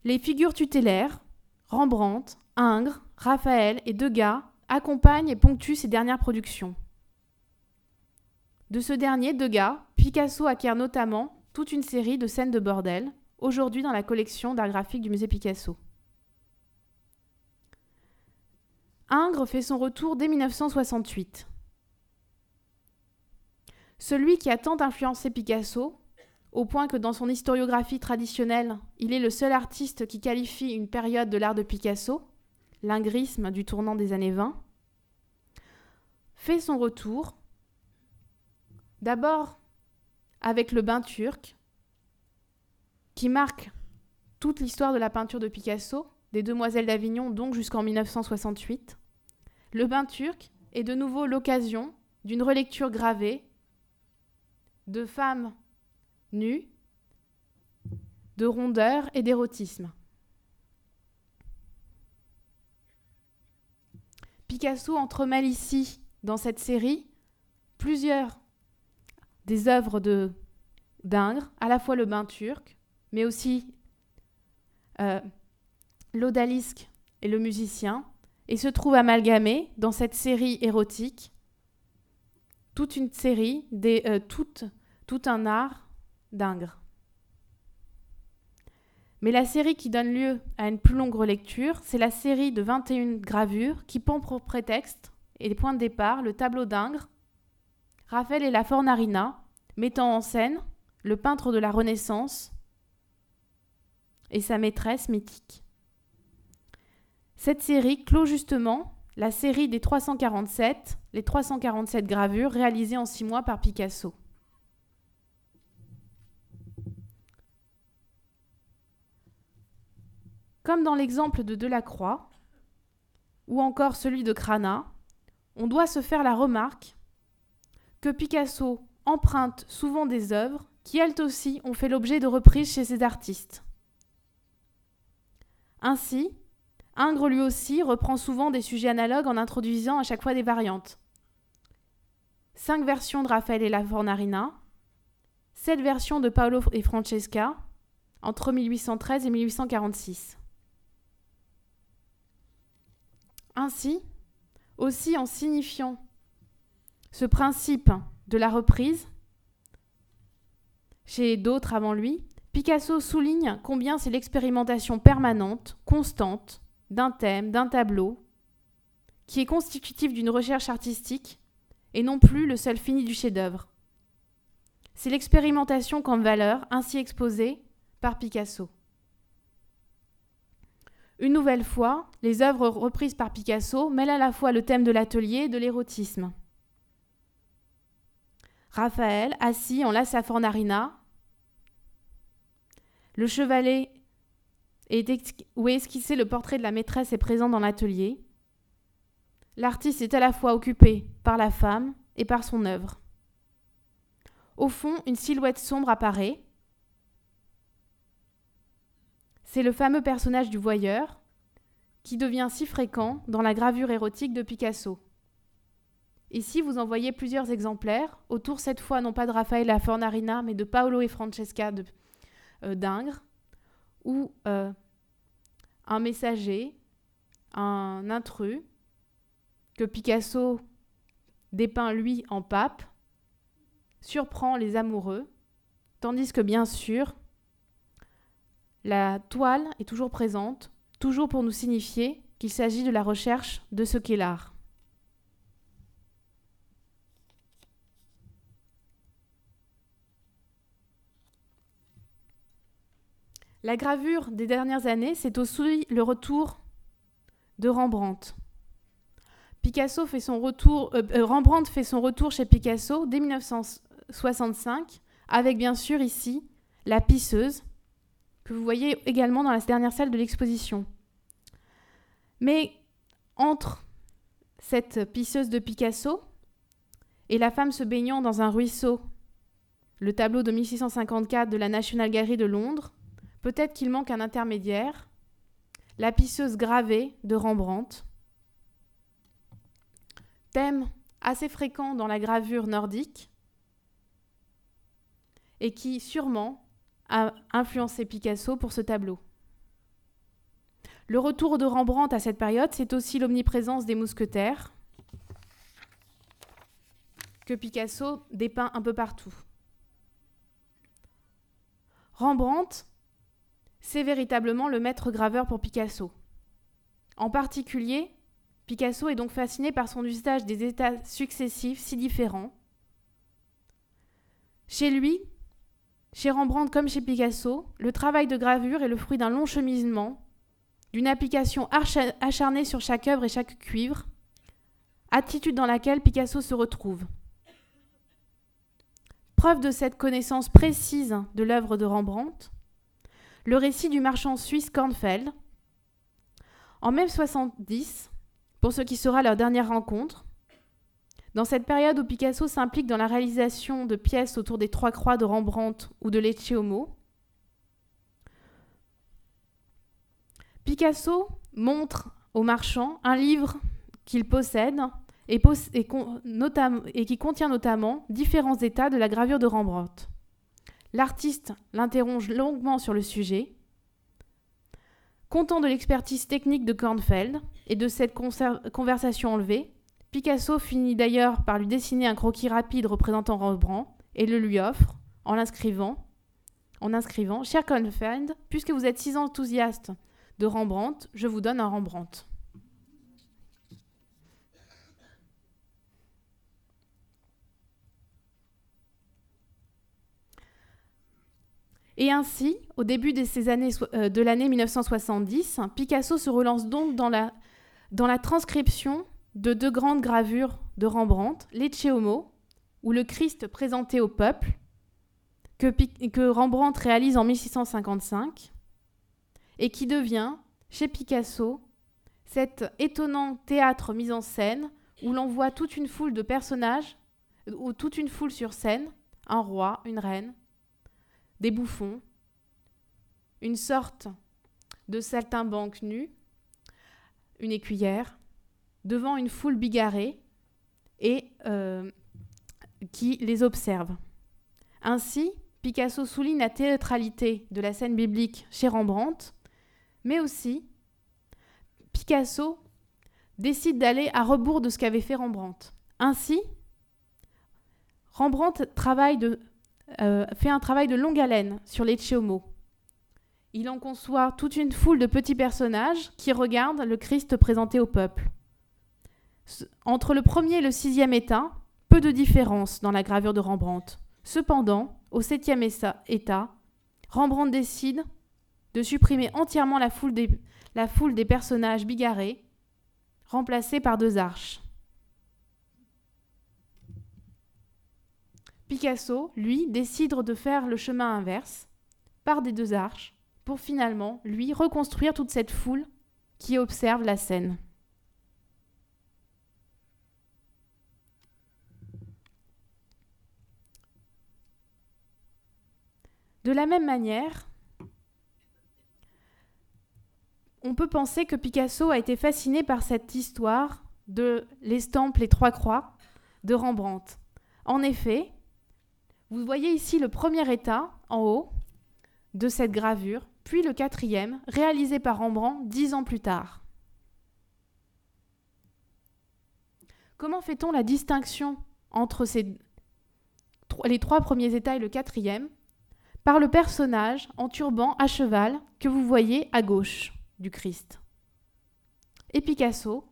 Les figures tutélaires, Rembrandt, Ingres, Raphaël et Degas accompagnent et ponctuent ses dernières productions. De ce dernier, Degas, Picasso acquiert notamment toute une série de scènes de bordel, aujourd'hui dans la collection d'art graphique du musée Picasso. Ingres fait son retour dès 1968. Celui qui a tant influencé Picasso, au point que dans son historiographie traditionnelle, il est le seul artiste qui qualifie une période de l'art de Picasso, l'ingrisme du tournant des années 20, fait son retour d'abord avec le bain turc, qui marque toute l'histoire de la peinture de Picasso, des Demoiselles d'Avignon, donc jusqu'en 1968. Le bain turc est de nouveau l'occasion d'une relecture gravée de femmes nues, de rondeur et d'érotisme. Picasso entremêle ici, dans cette série, plusieurs des œuvres de d'Ingres, à la fois le bain turc, mais aussi euh, l'odalisque et le musicien, et se trouve amalgamé dans cette série érotique toute une série, des, euh, tout un art d'Ingres. Mais la série qui donne lieu à une plus longue relecture, c'est la série de 21 gravures qui prend pour prétexte et les points de départ le tableau d'Ingres, Raphaël et la Fornarina, mettant en scène le peintre de la Renaissance et sa maîtresse mythique. Cette série clôt justement la série des 347, les 347 gravures réalisées en six mois par Picasso. Comme dans l'exemple de Delacroix, ou encore celui de Crana, on doit se faire la remarque que Picasso emprunte souvent des œuvres qui elles aussi ont fait l'objet de reprises chez ces artistes. Ainsi, Ingres lui aussi reprend souvent des sujets analogues en introduisant à chaque fois des variantes. Cinq versions de Raphaël et la Fornarina, sept versions de Paolo et Francesca entre 1813 et 1846. Ainsi, aussi en signifiant ce principe de la reprise, chez d'autres avant lui, Picasso souligne combien c'est l'expérimentation permanente, constante, d'un thème, d'un tableau, qui est constitutif d'une recherche artistique et non plus le seul fini du chef-d'œuvre. C'est l'expérimentation comme valeur ainsi exposée par Picasso. Une nouvelle fois, les œuvres reprises par Picasso mêlent à la fois le thème de l'atelier et de l'érotisme. Raphaël, assis en la Fornarina, le chevalet où est esquissé le portrait de la maîtresse est présent dans l'atelier. L'artiste est à la fois occupé par la femme et par son œuvre. Au fond, une silhouette sombre apparaît. C'est le fameux personnage du voyeur qui devient si fréquent dans la gravure érotique de Picasso. Ici, vous en voyez plusieurs exemplaires, autour cette fois non pas de Raphaël Fornarina, mais de Paolo et Francesca euh, d'Ingres, où euh, un messager, un intrus, que Picasso dépeint lui en pape, surprend les amoureux, tandis que bien sûr, la toile est toujours présente, toujours pour nous signifier qu'il s'agit de la recherche de ce qu'est l'art. La gravure des dernières années, c'est aussi le retour de Rembrandt. Picasso fait son retour, euh, euh, Rembrandt fait son retour chez Picasso dès 1965, avec bien sûr ici la pisseuse, que vous voyez également dans la dernière salle de l'exposition. Mais entre cette pisseuse de Picasso et la femme se baignant dans un ruisseau, le tableau de 1654 de la National Gallery de Londres, Peut-être qu'il manque un intermédiaire, la pisseuse gravée de Rembrandt. Thème assez fréquent dans la gravure nordique. et qui sûrement a influencé Picasso pour ce tableau. Le retour de Rembrandt à cette période, c'est aussi l'omniprésence des mousquetaires que Picasso dépeint un peu partout. Rembrandt, c'est véritablement le maître graveur pour Picasso. En particulier, Picasso est donc fasciné par son usage des états successifs si différents. Chez lui, chez Rembrandt comme chez Picasso, le travail de gravure est le fruit d'un long cheminement, d'une application acharnée sur chaque œuvre et chaque cuivre, attitude dans laquelle Picasso se retrouve. Preuve de cette connaissance précise de l'œuvre de Rembrandt, le récit du marchand suisse Kornfeld. En mai 70, pour ce qui sera leur dernière rencontre, dans cette période où Picasso s'implique dans la réalisation de pièces autour des Trois Croix de Rembrandt ou de Lecce Picasso montre au marchand un livre qu'il possède et, qui contient notamment différents états de la gravure de Rembrandt. L'artiste l'interroge longuement sur le sujet. Content de l'expertise technique de Kornfeld et de cette conversation enlevée, Picasso finit d'ailleurs par lui dessiner un croquis rapide représentant Rembrandt et le lui offre en l'inscrivant. En inscrivant, cher Kornfeld, puisque vous êtes si enthousiaste de Rembrandt, je vous donne un Rembrandt. Et ainsi, au début de, ces années, euh, de l'année 1970, Picasso se relance donc dans la, transcription de deux grandes gravures de Rembrandt, Lecce Homo, où le Christ présenté au peuple, que, que Rembrandt réalise en 1655, et qui devient, chez Picasso, cet étonnant théâtre mis en scène où l'on voit toute une foule de personnages, ou toute une foule sur scène, un roi, une reine, des bouffons, une sorte de saltimbanque nue, une écuyère, devant une foule bigarrée et euh, qui les observe. Ainsi, Picasso souligne la théâtralité de la scène biblique chez Rembrandt, mais aussi Picasso décide d'aller à rebours de ce qu'avait fait Rembrandt. Ainsi, Rembrandt travaille de euh, fait un travail de longue haleine sur les Homo. Il en conçoit toute une foule de petits personnages qui regardent le Christ présenté au peuple. Entre le premier et le sixième état, peu de différence dans la gravure de Rembrandt. Cependant, au septième état, Rembrandt décide de supprimer entièrement la foule des personnages bigarrés, remplacés par deux arches. Picasso, lui, décide de faire le chemin inverse, par des deux arches, pour finalement, lui, reconstruire toute cette foule qui observe la scène. De la même manière, on peut penser que Picasso a été fasciné par cette histoire de l'estampe Les Trois Croix de Rembrandt. En effet, vous voyez ici le premier état, en haut, de cette gravure, puis le quatrième, réalisé par Rembrandt dix ans plus tard. Comment fait-on la distinction entre les trois premiers états et le quatrième? Par le personnage en turban à cheval que vous voyez à gauche du Christ. Et Picasso,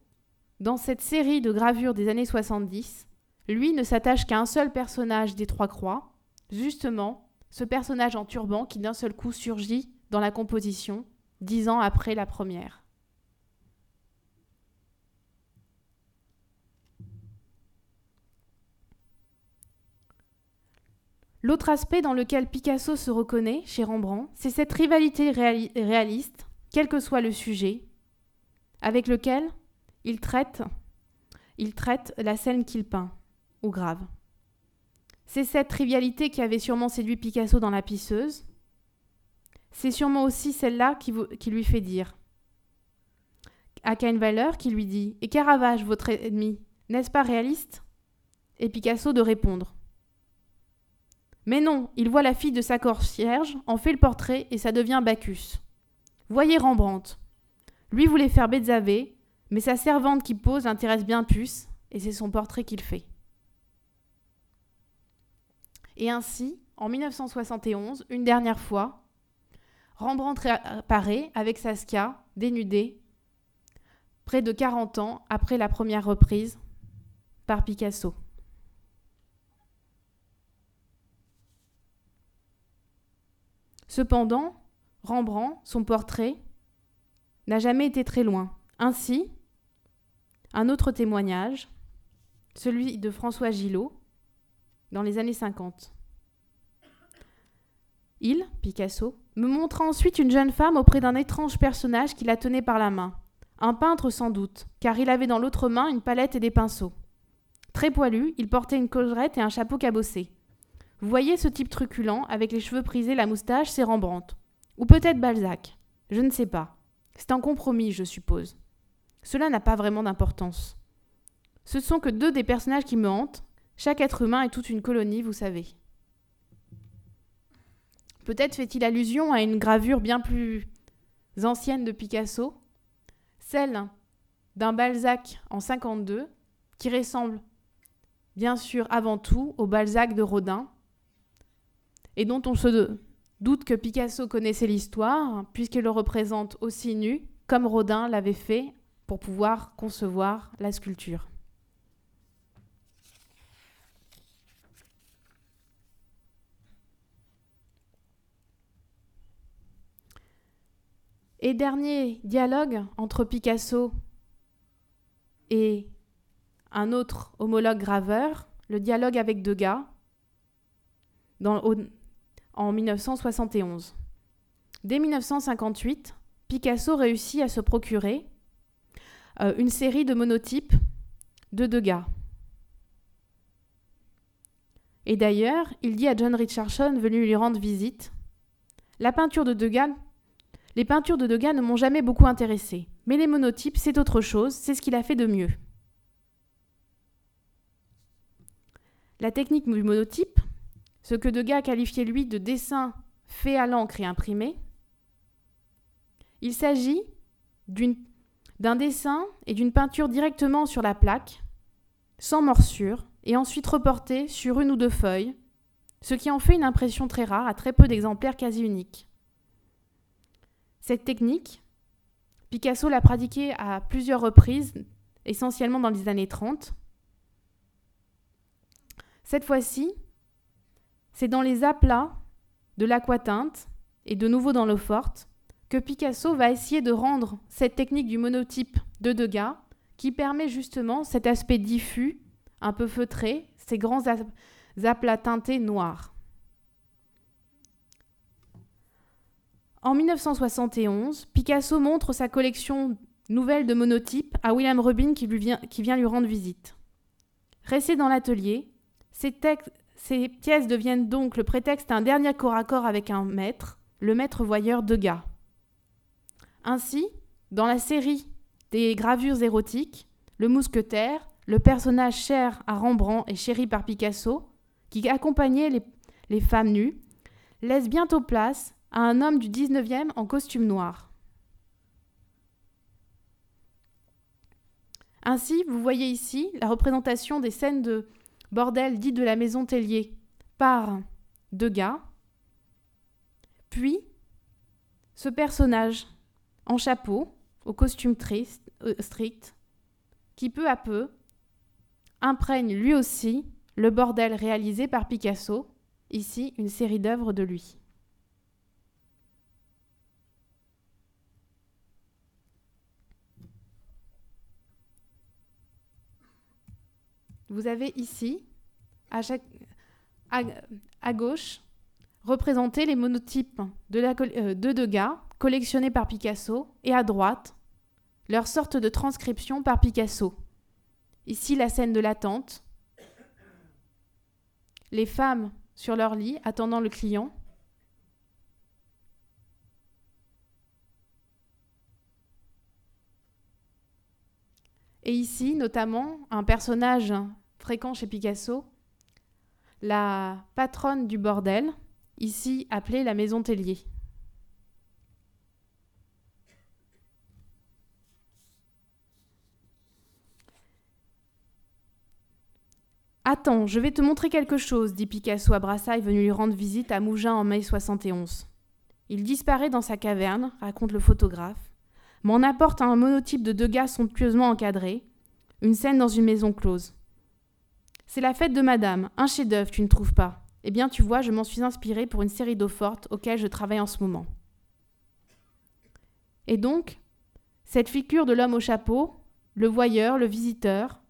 dans cette série de gravures des années 70, lui ne s'attache qu'à un seul personnage des Trois Croix, justement ce personnage en turban qui d'un seul coup surgit dans la composition, dix ans après la première. L'autre aspect dans lequel Picasso se reconnaît chez Rembrandt, c'est cette rivalité réaliste, quel que soit le sujet, avec lequel il traite, il traite la scène qu'il peint ou grave. C'est cette trivialité qui avait sûrement séduit Picasso dans La pisseuse. C'est sûrement aussi celle-là qui, lui fait dire à Kahnweiler qui lui dit Et Caravage, votre ennemi, n'est-ce pas réaliste? Et Picasso de répondre Mais non, il voit la fille de sa concierge, en fait le portrait et ça devient Bacchus. Voyez Rembrandt. Lui voulait faire Bézavé, mais sa servante qui pose l'intéresse bien plus, et c'est son portrait qu'il fait. Et ainsi, en 1971, une dernière fois, Rembrandt apparaît avec Saskia, dénudée, près de 40 ans après la première reprise par Picasso. Cependant, Rembrandt, son portrait, n'a jamais été très loin. Ainsi, un autre témoignage, celui de François Gillot, dans les années 50. Il, Picasso, me montra ensuite une jeune femme auprès d'un étrange personnage qui la tenait par la main. Un peintre sans doute, car il avait dans l'autre main une palette et des pinceaux. Très poilu, il portait une collerette et un chapeau cabossé. Vous voyez ce type truculent, avec les cheveux prisés, la moustache, c'est Rembrandt. Ou peut-être Balzac. Je ne sais pas. C'est un compromis, je suppose. Cela n'a pas vraiment d'importance. Ce sont que deux des personnages qui me hantent. Chaque être humain est toute une colonie, vous savez. Peut-être fait-il allusion à une gravure bien plus ancienne de Picasso, celle d'un Balzac en 52, qui ressemble bien sûr avant tout au Balzac de Rodin, et dont on se doute que Picasso connaissait l'histoire, puisqu'il le représente aussi nu, comme Rodin l'avait fait pour pouvoir concevoir la sculpture. Et dernier dialogue entre Picasso et un autre homologue graveur, le dialogue avec Degas, en 1971. Dès 1958, Picasso réussit à se procurer euh, une série de monotypes de Degas. Et d'ailleurs, il dit à John Richardson, venu lui rendre visite, La peinture de Degas, les peintures de Degas ne m'ont jamais beaucoup intéressé, mais les monotypes, c'est autre chose, c'est ce qu'il a fait de mieux. La technique du monotype, ce que Degas qualifiait lui de dessin fait à l'encre et imprimé, il s'agit d'un dessin et d'une peinture directement sur la plaque, sans morsure, et ensuite reporté sur une ou deux feuilles, ce qui en fait une impression très rare à très peu d'exemplaires quasi uniques. Cette technique, Picasso l'a pratiquée à plusieurs reprises, essentiellement dans les années 30. Cette fois-ci, c'est dans les aplats de l'aquatinte et de nouveau dans l'eau forte que Picasso va essayer de rendre cette technique du monotype de Degas qui permet justement cet aspect diffus, un peu feutré, ces grands aplats teintés noirs. En 1971, Picasso montre sa collection nouvelle de monotypes à William Rubin qui, vient, lui rendre visite. Resté dans l'atelier, ces pièces deviennent donc le prétexte à un dernier corps à corps avec un maître, le maître voyeur Degas. Ainsi, dans la série des gravures érotiques, le mousquetaire, le personnage cher à Rembrandt et chéri par Picasso, qui accompagnait les femmes nues, laisse bientôt place à un homme du 19e en costume noir. Ainsi, vous voyez ici la représentation des scènes de bordel dit de la maison Tellier par Degas, puis ce personnage en chapeau, au costume triste, euh, strict, qui peu à peu imprègne lui aussi le bordel réalisé par Picasso, ici une série d'œuvres de lui. Vous avez ici, à, gauche, représenté les monotypes de, euh, de Degas collectionnés par Picasso, et à droite, leur sorte de transcription par Picasso. Ici, la scène de l'attente, les femmes sur leur lit attendant le client. Et ici, notamment, un personnage fréquent chez Picasso, la patronne du bordel, ici appelée la maison Tellier. Attends, je vais te montrer quelque chose, dit Picasso à Brassailles venu lui rendre visite à Mougins en mai 71. Il disparaît dans sa caverne, raconte le photographe, m'en apporte un monotype de deux gars somptueusement encadrés, une scène dans une maison close. C'est la fête de madame, un chef-d'œuvre, tu ne trouves pas Eh bien, tu vois, je m'en suis inspiré pour une série d'eau fortes auxquelles je travaille en ce moment. Et donc, cette figure de l'homme au chapeau, le voyeur, le visiteur,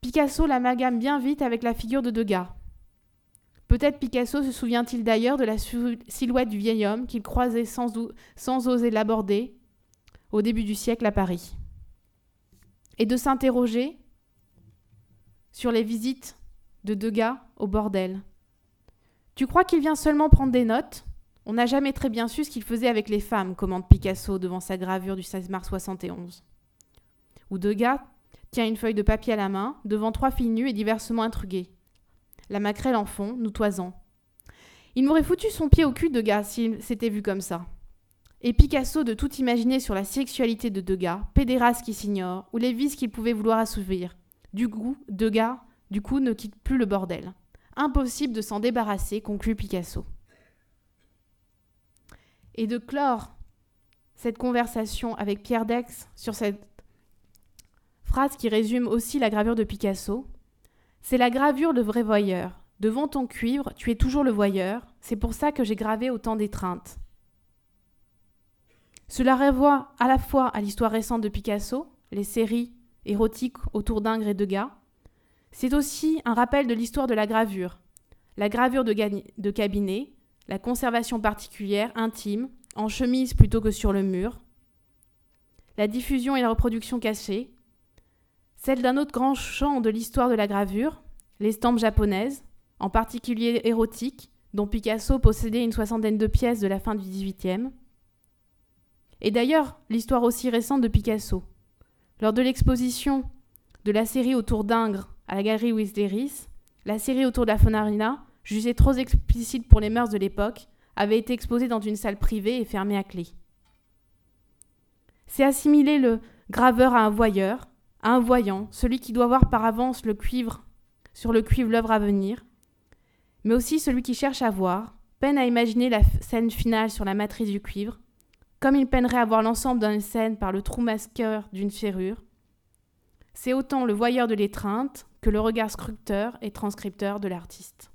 Picasso l'amalgame bien vite avec la figure de Degas. Peut-être Picasso se souvient-il d'ailleurs de la silhouette du vieil homme qu'il croisait sans oser l'aborder au début du siècle à Paris. Et de s'interroger sur les visites de Degas au bordel. Tu crois qu'il vient seulement prendre des notes? On n'a jamais très bien su ce qu'il faisait avec les femmes, commente Picasso devant sa gravure du 16 mars 71. Ou Degas tient une feuille de papier à la main, devant trois filles nues et diversement intruguées. La maquerelle en fond, nous toisant. Il m'aurait foutu son pied au cul, Degas, s'il s'était vu comme ça. Et Picasso de tout imaginer sur la sexualité de Degas, pédéraste qui s'ignore, ou les vices qu'il pouvait vouloir assouvir. Du coup, Degas, du coup, ne quitte plus le bordel. Impossible de s'en débarrasser, conclut Picasso. Et de clore cette conversation avec Pierre Dex sur cette Phrase qui résume aussi la gravure de Picasso. C'est la gravure de vrai voyeur. Devant ton cuivre, tu es toujours le voyeur. C'est pour ça que j'ai gravé autant d'étreintes. Cela renvoie à la fois à l'histoire récente de Picasso, les séries érotiques autour d'Ingres et de Degas. C'est aussi un rappel de l'histoire de la gravure. La gravure de, de cabinet, la conservation particulière, intime, en chemise plutôt que sur le mur, la diffusion et la reproduction cachée, celle d'un autre grand champ de l'histoire de la gravure, l'estampe japonaise, en particulier érotique, dont Picasso possédait une soixantaine de pièces de la fin du XVIIIe. Et d'ailleurs, l'histoire aussi récente de Picasso. Lors de l'exposition de la série autour d'Ingres à la galerie Wisderis, la série autour de la Fonarina, jugée trop explicite pour les mœurs de l'époque, avait été exposée dans une salle privée et fermée à clé. C'est assimiler le graveur à un voyeur, un voyant, celui qui doit voir par avance le cuivre, sur le cuivre l'œuvre à venir, mais aussi celui qui cherche à voir, peine à imaginer la scène finale sur la matrice du cuivre, comme il peinerait à voir l'ensemble d'une scène par le trou masqueur d'une serrure. C'est autant le voyeur de l'étreinte que le regard scruteur et transcripteur de l'artiste.